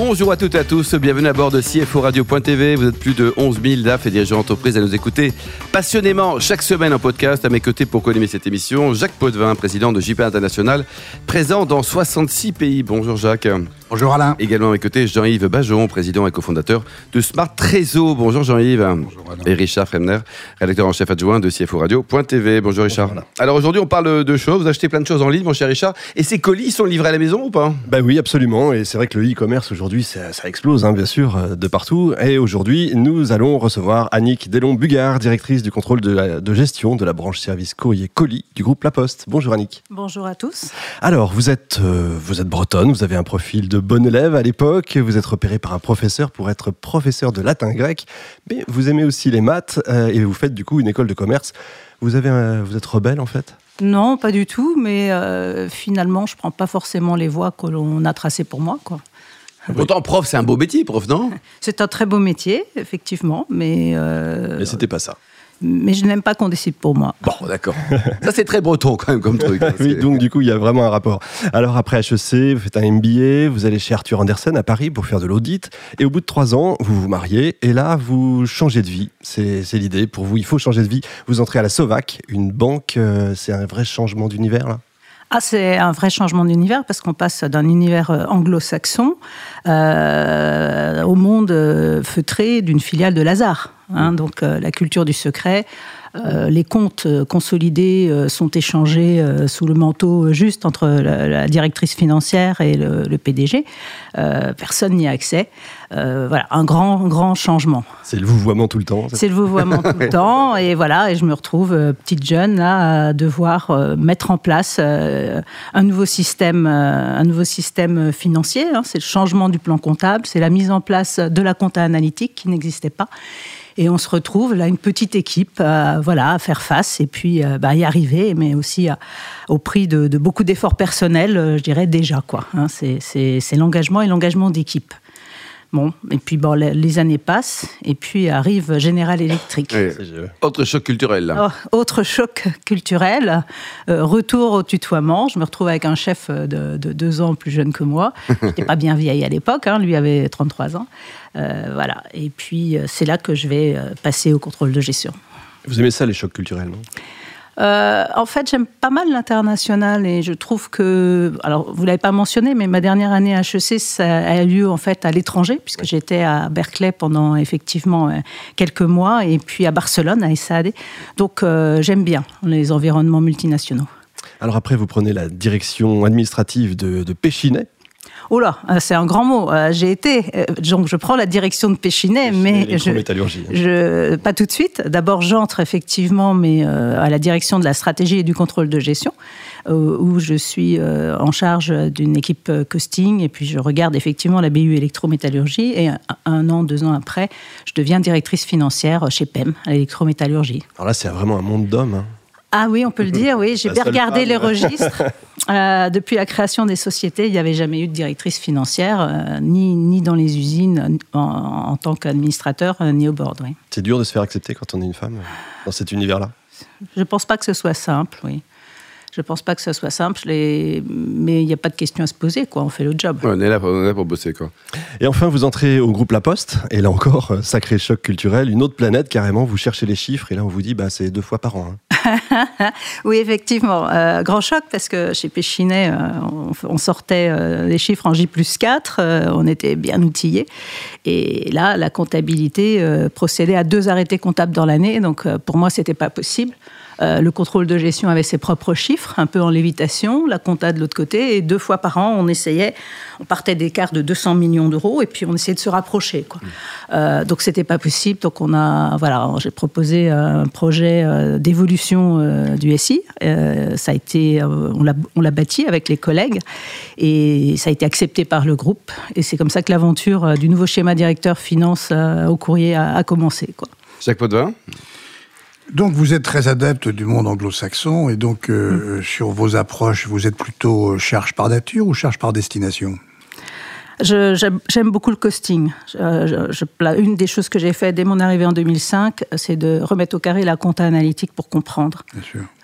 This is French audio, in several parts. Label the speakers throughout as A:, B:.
A: Bonjour à toutes et à tous, bienvenue à bord de CFO Radio.tv. Vous êtes plus de 11 000 DAF et dirigeants d'entreprise à nous écouter passionnément chaque semaine en podcast. À mes côtés pour co cette émission, Jacques Potvin, président de JPA International, présent dans 66 pays. Bonjour Jacques.
B: Bonjour Alain.
A: Également à mes côtés, Jean-Yves Bajon, président et cofondateur de Smart Trésor. Bonjour Jean-Yves. Bonjour Alain. Et Richard Fremner, rédacteur en chef adjoint de CFO Radio.tv. Bonjour Richard. Alors aujourd'hui, on parle de choses. Vous achetez plein de choses en ligne, mon cher Richard. Et ces colis sont livrés à la maison ou pas?
B: Ben oui, absolument. Et c'est vrai que le e-commerce aujourd'hui, ça, explose, hein, bien sûr, euh, de partout. Et aujourd'hui, nous allons recevoir Annick Delon-Bugard, directrice du contrôle de, de, gestion de la branche service courrier colis du groupe La Poste. Bonjour Annick.
C: Bonjour à tous.
B: Alors, vous êtes, euh, vous êtes bretonne, vous avez un profil de bonne élève à l'époque, vous êtes repéré par un professeur pour être professeur de latin grec, mais vous aimez aussi les maths euh, et vous faites du coup une école de commerce. Vous, avez, vous êtes rebelle en fait?
C: Non, pas du tout, mais finalement, je prends pas forcément les voies que l'on a tracées pour moi. Quoi.
A: Pourtant, prof, c'est un beau métier, prof, non?
C: C'est un très beau métier, effectivement, mais. Euh,
B: mais c'était pas ça.
C: Mais je n'aime pas qu'on décide pour moi.
A: Bon, d'accord. ça, c'est très breton, quand même, comme truc.
B: oui, donc, du coup, il y a vraiment un rapport. Alors, après HEC, vous faites un MBA, vous allez chez Arthur Andersen à Paris pour faire de l'audit. Et au bout de trois ans, vous vous mariez. Et là, vous changez de vie. C'est l'idée. Pour vous, il faut changer de vie. Vous entrez à la Sovac, une banque. Euh, c'est un vrai changement d'univers, là?
C: Ah, c'est un vrai changement d'univers parce qu'on passe d'un univers euh, anglo-saxon euh, au monde euh, feutré d'une filiale de Lazare. Hein, donc la culture du secret, euh, les comptes euh, consolidés euh, sont échangés sous le manteau juste entre la, directrice financière et le, PDG. personne n'y a accès. voilà, un grand, grand changement.
B: C'est le vouvoiement tout le temps.
C: C'est le vouvoiement tout le temps. Et voilà, et je me retrouve, petite jeune, là, à devoir mettre en place un nouveau système, un nouveau système financier. Hein. C'est le changement du plan comptable, c'est la mise en place de la compta analytique qui n'existait pas. Et on se retrouve là, une petite équipe, euh, voilà, à faire face et puis euh, bah, y arriver, mais aussi au prix de, beaucoup d'efforts personnels, euh, je dirais déjà. quoi. Hein. c'est l'engagement et l'engagement d'équipe. Bon, et puis bon, les années passent, et puis arrive General Electric.
A: Autre choc culturel.
C: Oh, autre choc culturel. retour au tutoiement. Je me retrouve avec un chef de, deux ans plus jeune que moi. Je n'étais pas bien vieille à l'époque, hein, lui avait 33 ans. Euh, voilà. Et puis, euh, c'est là que je vais euh, passer au contrôle de gestion.
B: Vous aimez ça, les chocs culturels, non?
C: En fait, j'aime pas mal l'international et je trouve que, alors vous l'avez pas mentionné, mais ma dernière année à HEC, ça a eu lieu en fait à l'étranger, puisque j'étais à Berkeley pendant effectivement quelques mois et puis à Barcelone, à SAD. Donc j'aime bien les environnements multinationaux.
B: Alors après, vous prenez la direction administrative de, de Péchinet,
C: Oh là, euh, c'est un grand mot. Euh, j'ai été, euh, donc je prends la direction de Péchinet, mais je, je, pas tout de suite. D'abord, j'entre effectivement, mais à la direction de la stratégie et du contrôle de gestion, où je suis en charge d'une équipe costing, et puis je regarde effectivement la BU électrométallurgie. Et un, an, deux ans après, je deviens directrice financière chez PEM, à l'électrométallurgie.
B: Alors là, c'est vraiment un monde d'hommes. Hein.
C: Ah oui, on peut le dire, oui. J'ai bien regardé les registres. Euh, depuis la création des sociétés, il n'y avait jamais eu de directrice financière, euh, ni, ni dans les usines en, tant qu'administrateur, euh, ni au board. Oui.
B: C'est dur de se faire accepter quand on est une femme dans cet univers-là?
C: Je ne pense pas que ce soit simple, oui. Je ne pense pas que ce soit simple, mais il n'y a pas de question à se poser, quoi. On fait le job.
A: on, est là, on est là pour bosser, quoi.
B: Et enfin, vous entrez au groupe La Poste, et là encore, sacré choc culturel, une autre planète carrément. Vous cherchez les chiffres, et là, on vous dit, bah, c'est deux fois par an. Hein.
C: oui, effectivement. Euh, grand choc parce que chez Péchinet, euh, on, sortait euh, les chiffres en J plus 4, on était bien outillés. Et là, la comptabilité procédait à deux arrêtés comptables dans l'année. Donc pour moi, c'était pas possible. Euh, le contrôle de gestion avait ses propres chiffres, un peu en lévitation, la compta de l'autre côté, et deux fois par an, on essayait, on partait d'écart de 200 millions d'euros, et puis on essayait de se rapprocher. Quoi. Euh, donc c'était pas possible, donc on a, voilà, j'ai proposé un projet euh, d'évolution euh, du SI. ça a été, on l'a, bâti avec les collègues, et ça a été accepté par le groupe, et c'est comme ça que l'aventure du nouveau schéma directeur finance au courrier a, commencé.
A: Jacques Potvin
D: donc vous êtes très adepte du monde anglo-saxon et donc euh, mm. sur vos approches, vous êtes plutôt charge par nature ou charge par destination?
C: J'aime beaucoup le costing. une des choses que j'ai fait dès mon arrivée en 2005, c'est de remettre au carré la compta analytique pour comprendre.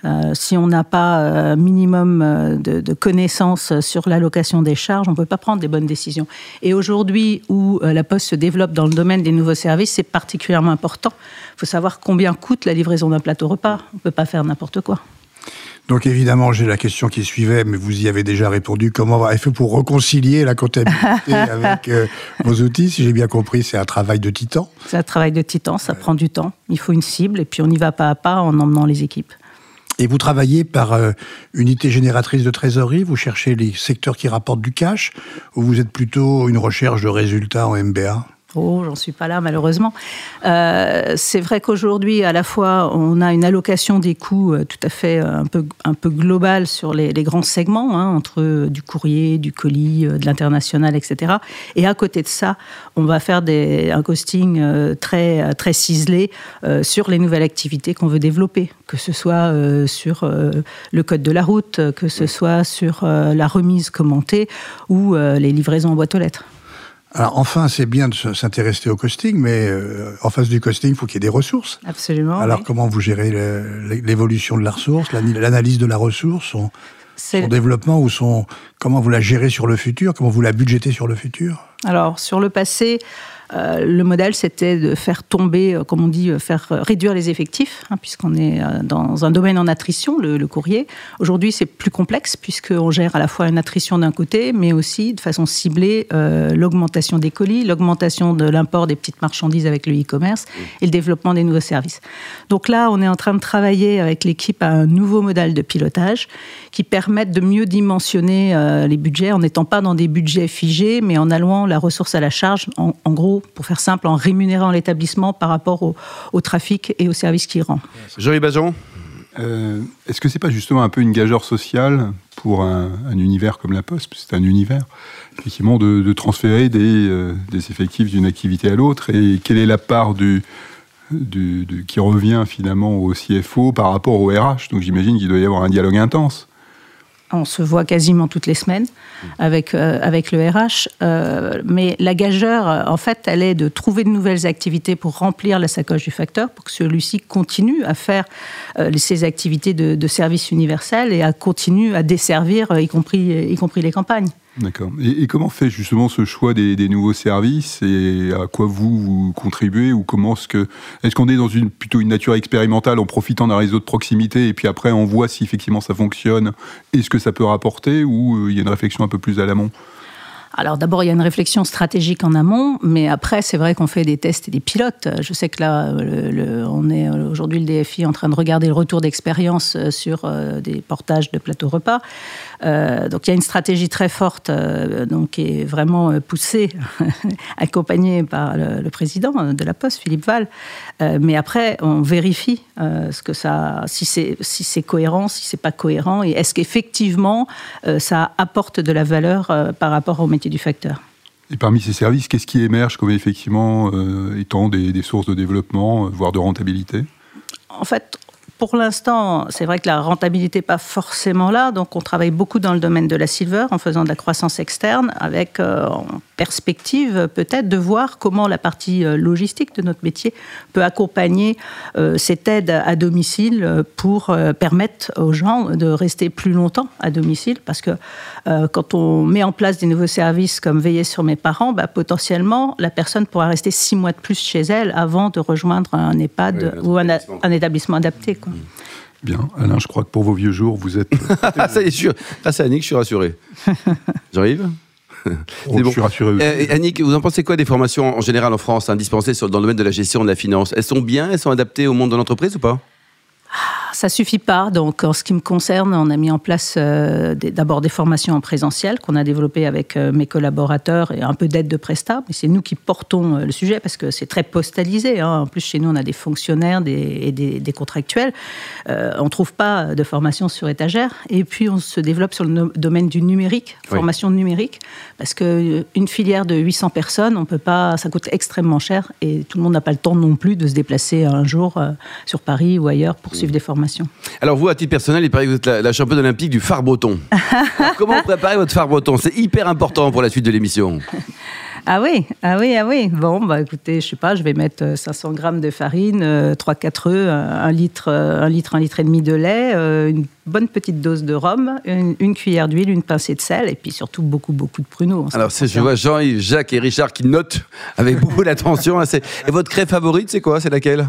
C: Euh, si on n'a pas un euh, minimum euh, de, de, connaissances sur l'allocation des charges, on ne peut pas prendre des bonnes décisions. Et aujourd'hui, où la Poste se développe dans le domaine des nouveaux services, c'est particulièrement important. Il faut savoir combien coûte la livraison d'un plateau repas. On ne peut pas faire n'importe quoi.
D: Donc évidemment, j'ai la question qui suivait, mais vous y avez déjà répondu. Comment va fait pour réconcilier la comptabilité avec euh, vos outils? Si j'ai bien compris, c'est un travail de titan.
C: C'est un travail de titan, ça prend du temps. Il faut une cible et puis on y va pas à pas en emmenant les équipes.
D: Et vous travaillez par euh, unité génératrice de trésorerie, vous cherchez les secteurs qui rapportent du cash, ou vous êtes plutôt une recherche de résultats en MBA
C: Oh, j'en suis pas là malheureusement. Euh, c'est vrai qu'aujourd'hui, à la fois, on a une allocation des coûts euh, tout à fait euh, un peu, un peu globale sur les, grands segments, hein, entre du courrier, du colis, de l'international, etc. Et à côté de ça, on va faire un costing très, très ciselé sur les nouvelles activités qu'on veut développer, que ce soit sur le code de la route, que ce soit sur la remise commentée ou les livraisons en boîte aux lettres.
D: Alors enfin, c'est bien de s'intéresser au costing, mais euh, en face du costing, il faut qu'il y ait des ressources.
C: Absolument.
D: Alors comment vous gérez l'évolution de la ressource, l'analyse de la ressource, son, son développement ou son comment vous la gérez sur le futur, comment vous la budgétez sur le futur?
C: Alors sur le passé, euh, le modèle, c'était de faire tomber, euh, comme on dit, euh, faire réduire les effectifs, hein, puisqu'on est dans un domaine en attrition, le, courrier. Aujourd'hui, c'est plus complexe, puisqu'on gère à la fois une attrition d'un côté, mais aussi de façon ciblée l'augmentation des colis, l'augmentation de l'import des petites marchandises avec le e-commerce et le développement des nouveaux services. Donc là, on est en train de travailler avec l'équipe à un nouveau modèle de pilotage qui permette de mieux dimensionner les budgets en n'étant pas dans des budgets figés, mais en allouant la ressource à la charge, en gros, pour faire simple, en rémunérant l'établissement par rapport au, trafic et au service qu'il rend.
A: Jean-Yves Bajon
E: euh, Est-ce que c'est pas justement un peu une gageure sociale pour un, univers comme la Poste C'est un univers, effectivement, de, transférer euh, des, effectifs d'une activité à l'autre? Et quelle est la part du, qui revient finalement au CFO par rapport au RH Donc j'imagine qu'il doit y avoir un dialogue intense
C: on se voit quasiment toutes les semaines avec, euh, avec le RH. Euh, mais la gageure, en fait, elle est de trouver de nouvelles activités pour remplir la sacoche du facteur, pour que celui-ci continue à faire euh, ses activités de, de, service universel et à continue à desservir, y compris, y compris les campagnes.
E: D'accord. Et, comment fait justement ce choix des, nouveaux services et à quoi vous, vous contribuez ou comment est-ce que est-ce qu'on est dans une plutôt une nature expérimentale en profitant d'un réseau de proximité et puis après on voit si effectivement ça fonctionne et ce que ça peut rapporter ou euh, il y a une réflexion un peu plus à l'amont?
C: Alors d'abord, il y a une réflexion stratégique en amont, mais après, c'est vrai qu'on fait des tests et des pilotes. Je sais que là, on est aujourd'hui le DFI en train de regarder le retour d'expérience euh, sur euh, des portages de plateaux repas. Euh, donc il y a une stratégie très forte, donc qui est vraiment poussée, accompagnée par le, président de la Poste, Philippe Val. mais après, on vérifie ce que ça, si c'est si c'est cohérent, si c'est pas cohérent, et est-ce qu'effectivement ça apporte de la valeur par rapport au métier du facteur.
E: Et parmi ces services, qu'est-ce qui émerge comme effectivement euh, étant des, sources de développement, euh, voire de rentabilité?
C: En fait, pour l'instant, c'est vrai que la rentabilité n'est pas forcément là. Donc, on travaille beaucoup dans le domaine de la silver en faisant de la croissance externe avec euh, perspective peut-être de voir comment la partie euh, logistique de notre métier peut accompagner euh, cette aide à domicile pour permettre aux gens de rester plus longtemps à domicile. Parce que quand on met en place des nouveaux services comme veiller sur mes parents, bah, potentiellement, la personne pourra rester six mois de plus chez elle avant de rejoindre un EHPAD ou un, un établissement adapté.
E: Bien. Alain, je crois que pour vos vieux jours, vous êtes.
A: ça y est, sûr. Grâce à Annick, je suis rassuré. J'arrive?
E: oh, Je suis rassuré.
A: Euh, Annick, vous en pensez quoi des formations en général en France indispensées dans le domaine de la gestion de la finance? Elles sont bien Elles sont adaptées au monde de l'entreprise ou pas?
C: Ça suffit pas. Donc, en ce qui me concerne, on a mis en place euh, d'abord des formations en présentiel qu'on a développées avec euh, mes collaborateurs et un peu d'aide de Presta. Mais c'est nous qui portons euh, le sujet parce que c'est très postalisé. Hein. En plus, chez nous, on a des fonctionnaires et des, contractuels. on trouve pas de formation sur étagère. Et puis, on se développe sur le domaine du numérique, formation numérique, parce que une filière de 800 personnes, on peut pas, ça coûte extrêmement cher et tout le monde n'a pas le temps non plus de se déplacer un jour sur Paris ou ailleurs pour suivre des formations formation.
A: Alors vous, à titre personnel, il paraît que vous êtes la, la championne olympique du phare breton. Comment vous préparez votre phare breton? C'est hyper important pour la suite de l'émission.
C: Ah oui, ah oui, ah oui. Bon, bah écoutez, je sais pas, je vais mettre euh, 500 grammes de farine, euh, 3-4 œufs, un litre, euh, un litre, un litre et demi de lait, euh, une bonne petite dose de rhum, une, une cuillère d'huile, une pincée de sel, et puis surtout beaucoup, beaucoup de pruneaux.
A: Alors c'est- je vois Jean, Jacques et Richard qui notent avec beaucoup d'attention. hein, Et votre crème favorite, c'est quoi? C'est laquelle?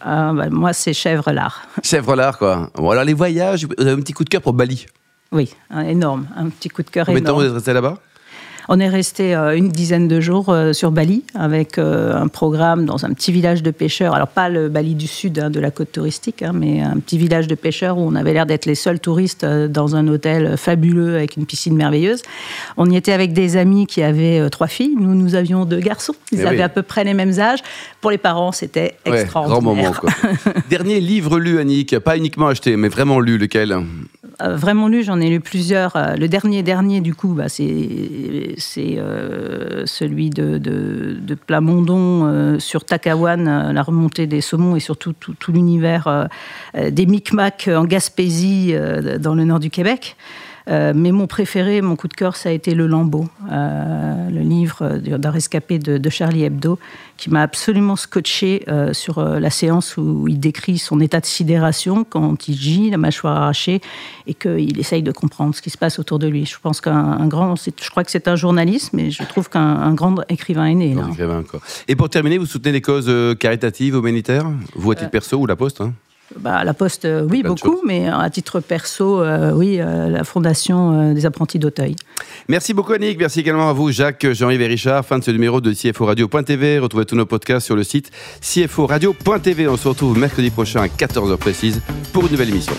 C: Ah, bah, moi, c'est chèvre lard.
A: Chèvre lard, quoi. Bon, alors les voyages, vous avez un petit coup de cœur pour Bali?
C: Oui, un énorme, un petit coup de cœur
A: Combien de temps vous
C: énorme.
A: êtes resté là-bas?
C: On est resté euh, une dizaine de jours euh, sur Bali avec euh, un programme dans un petit village de pêcheurs. Alors pas le Bali du sud hein, de la côte touristique, hein, mais un petit village de pêcheurs où on avait l'air d'être les seuls touristes dans un hôtel fabuleux avec une piscine merveilleuse. On y était avec des amis qui avaient trois filles. Nous, nous avions deux garçons. Ils
A: Eh
C: avaient
A: oui.
C: à peu près les mêmes âges. Pour les parents, c'était
A: Ouais,
C: extraordinaire.
A: grand moment, quoi. Dernier livre lu, Annick, pas uniquement acheté, mais vraiment lu, lequel?
C: Vraiment lu, j'en ai lu plusieurs. Euh, le dernier, dernier, du coup, bah, c'est euh, celui de, Plamondon euh, sur Takawan, euh, la remontée des saumons et surtout tout, tout l'univers euh, euh, des Micmacs en Gaspésie, euh, dans le nord du Québec. Euh, mais mon préféré, mon coup de cœur, ça a été Le Lambeau, euh, le livre d'un rescapé de, de Charlie Hebdo, qui m'a absolument scotché euh, sur euh, la séance où il décrit son état de sidération quand il gît, la mâchoire arrachée, et qu'il essaye de comprendre ce qui se passe autour de lui. Je pense qu'un un grand, je crois que c'est un journaliste, mais je trouve qu'un un grand écrivain est né. là.
A: Grand écrivain, quoi. Et pour terminer, vous soutenez des causes euh, caritatives, humanitaires? Vous, à titre perso ou la Poste hein?
C: Bah, la Poste, euh, oui, beaucoup, mais à titre perso, euh, oui, euh, la Fondation euh, des apprentis d'Auteuil.
A: Merci beaucoup Annick, merci également à vous Jacques, Jean-Yves et Richard. Fin de ce numéro de CFO Radio.tv. Retrouvez tous nos podcasts sur le site CFO Radio.tv. On se retrouve mercredi prochain à 14h précise pour une nouvelle émission.